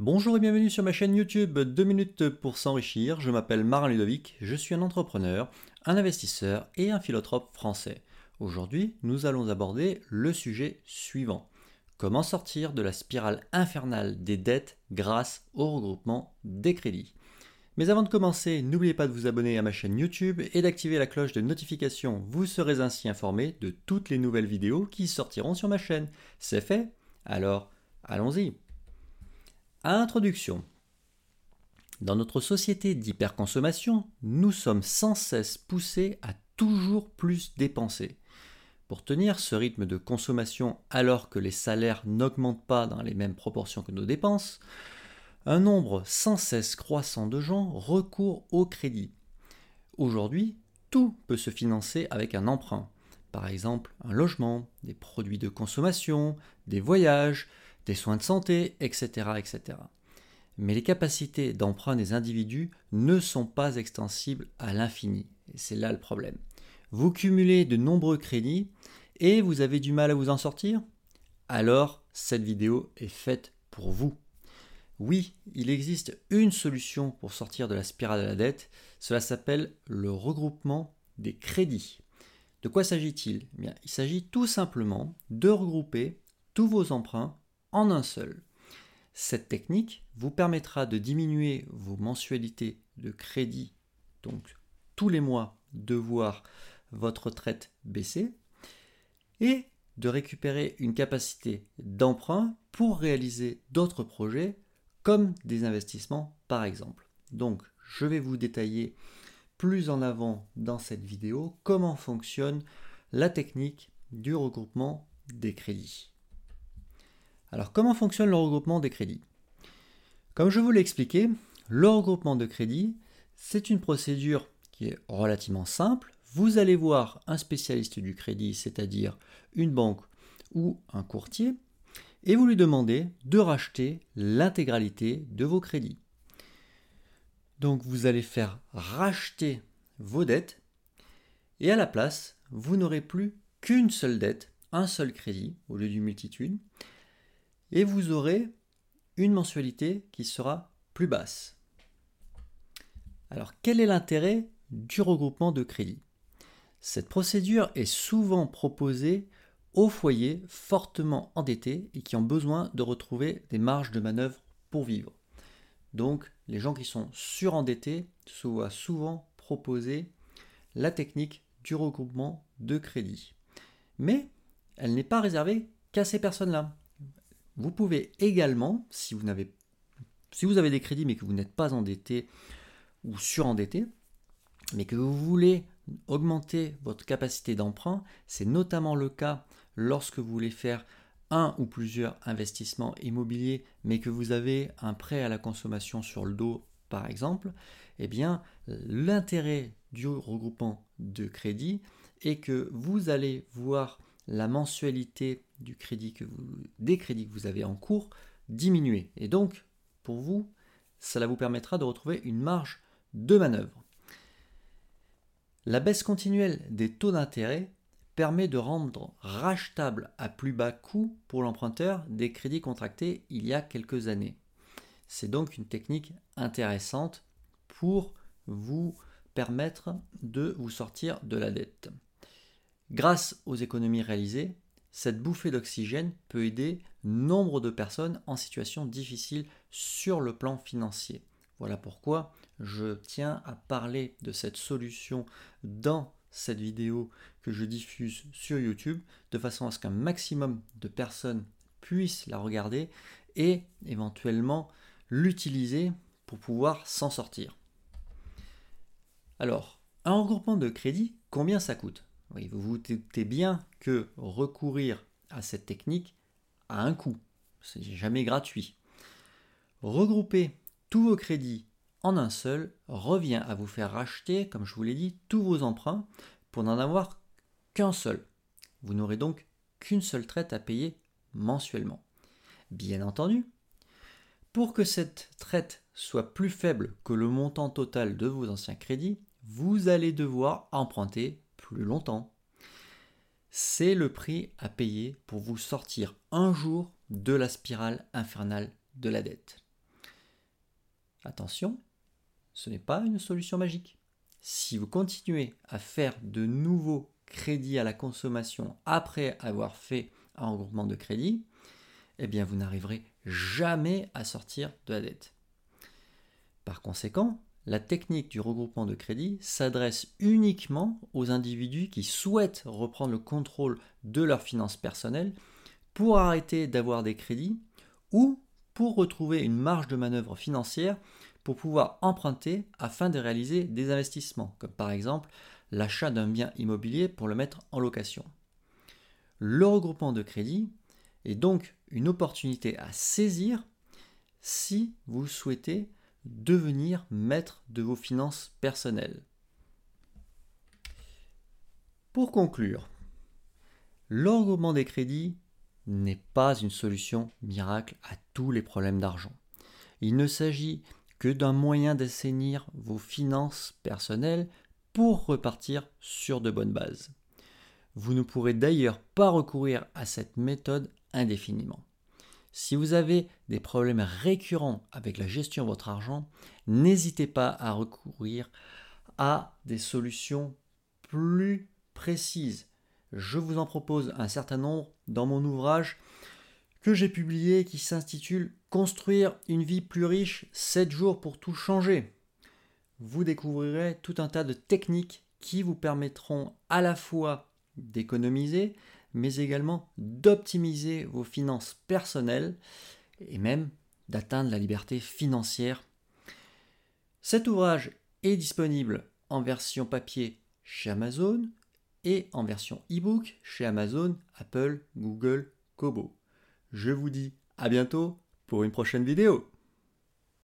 Bonjour et bienvenue sur ma chaîne YouTube 2 minutes pour s'enrichir. Je m'appelle Marin Ludovic, je suis un entrepreneur, un investisseur et un philanthrope français. Aujourd'hui, nous allons aborder le sujet suivant. Comment sortir de la spirale infernale des dettes grâce au regroupement des crédits. Mais avant de commencer, n'oubliez pas de vous abonner à ma chaîne YouTube et d'activer la cloche de notification. Vous serez ainsi informé de toutes les nouvelles vidéos qui sortiront sur ma chaîne. C'est fait? Alors, allons-y. Introduction. Dans notre société d'hyperconsommation, nous sommes sans cesse poussés à toujours plus dépenser. Pour tenir ce rythme de consommation alors que les salaires n'augmentent pas dans les mêmes proportions que nos dépenses, un nombre sans cesse croissant de gens recourent au crédit. Aujourd'hui, tout peut se financer avec un emprunt. Par exemple, un logement, des produits de consommation, des voyages, des soins de santé, etc. etc. Mais les capacités d'emprunt des individus ne sont pas extensibles à l'infini. C'est là le problème. Vous cumulez de nombreux crédits et vous avez du mal à vous en sortir? Alors, cette vidéo est faite pour vous. Oui, il existe une solution pour sortir de la spirale de la dette. Cela s'appelle le regroupement des crédits. De quoi s'agit-il? Eh Il s'agit tout simplement de regrouper tous vos emprunts en un seul. Cette technique vous permettra de diminuer vos mensualités de crédit, donc tous les mois de voir votre retraite baisser, et de récupérer une capacité d'emprunt pour réaliser d'autres projets comme des investissements par exemple. Donc je vais vous détailler plus en avant dans cette vidéo comment fonctionne la technique du regroupement des crédits. Alors comment fonctionne le regroupement des crédits? Comme je vous l'ai expliqué, le regroupement de crédits, c'est une procédure qui est relativement simple. Vous allez voir un spécialiste du crédit, c'est-à-dire une banque ou un courtier, et vous lui demandez de racheter l'intégralité de vos crédits. Donc vous allez faire racheter vos dettes et à la place, vous n'aurez plus qu'une seule dette, un seul crédit au lieu d'une multitude et vous aurez une mensualité qui sera plus basse. Alors quel est l'intérêt du regroupement de crédit Cette procédure est souvent proposée aux foyers fortement endettés et qui ont besoin de retrouver des marges de manœuvre pour vivre. Donc les gens qui sont surendettés se voient souvent proposer la technique du regroupement de crédit. Mais elle n'est pas réservée qu'à ces personnes-là. Vous pouvez également, si vous, avez, des crédits mais que vous n'êtes pas endetté ou surendetté, mais que vous voulez augmenter votre capacité d'emprunt, c'est notamment le cas lorsque vous voulez faire un ou plusieurs investissements immobiliers, mais que vous avez un prêt à la consommation sur le dos, par exemple, eh bien, l'intérêt du regroupement de crédit est que vous allez voir la mensualité du crédit que des crédits que vous avez en cours diminuer. Et donc, pour vous, cela vous permettra de retrouver une marge de manœuvre. La baisse continuelle des taux d'intérêt permet de rendre rachetable à plus bas coût pour l'emprunteur des crédits contractés il y a quelques années. C'est donc une technique intéressante pour vous permettre de vous sortir de la dette. Grâce aux économies réalisées, cette bouffée d'oxygène peut aider nombre de personnes en situation difficile sur le plan financier. Voilà pourquoi je tiens à parler de cette solution dans cette vidéo que je diffuse sur YouTube, de façon à ce qu'un maximum de personnes puissent la regarder et éventuellement l'utiliser pour pouvoir s'en sortir. Alors, un regroupement de crédit, combien ça coûte? Vous vous doutez bien que recourir à cette technique a un coût. C'est jamais gratuit. Regrouper tous vos crédits en un seul revient à vous faire racheter, comme je vous l'ai dit, tous vos emprunts pour n'en avoir qu'un seul. Vous n'aurez donc qu'une seule traite à payer mensuellement. Bien entendu, pour que cette traite soit plus faible que le montant total de vos anciens crédits, vous allez devoir emprunter longtemps. C'est le prix à payer pour vous sortir un jour de la spirale infernale de la dette. attention, ce n'est pas une solution magique. Si vous continuez à faire de nouveaux crédits à la consommation après avoir fait un regroupement de crédits, eh bien vous n'arriverez jamais à sortir de la dette. Par conséquent, la technique du regroupement de crédit s'adresse uniquement aux individus qui souhaitent reprendre le contrôle de leurs finances personnelles pour arrêter d'avoir des crédits ou pour retrouver une marge de manœuvre financière pour pouvoir emprunter afin de réaliser des investissements, comme par exemple l'achat d'un bien immobilier pour le mettre en location. Le regroupement de crédit est donc une opportunité à saisir si vous souhaitez devenir maître de vos finances personnelles. Pour conclure, l'engouement des crédits n'est pas une solution miracle à tous les problèmes d'argent. Il ne s'agit que d'un moyen d'assainir vos finances personnelles pour repartir sur de bonnes bases. Vous ne pourrez d'ailleurs pas recourir à cette méthode indéfiniment. Si vous avez des problèmes récurrents avec la gestion de votre argent, n'hésitez pas à recourir à des solutions plus précises. Je vous en propose un certain nombre dans mon ouvrage que j'ai publié qui s'intitule Construire une vie plus riche, 7 jours pour tout changer. Vous découvrirez tout un tas de techniques qui vous permettront à la fois d'économiser, mais également d'optimiser vos finances personnelles et même d'atteindre la liberté financière. Cet ouvrage est disponible en version papier chez Amazon et en version e-book chez Amazon, Apple, Google, Kobo. Je vous dis à bientôt pour une prochaine vidéo.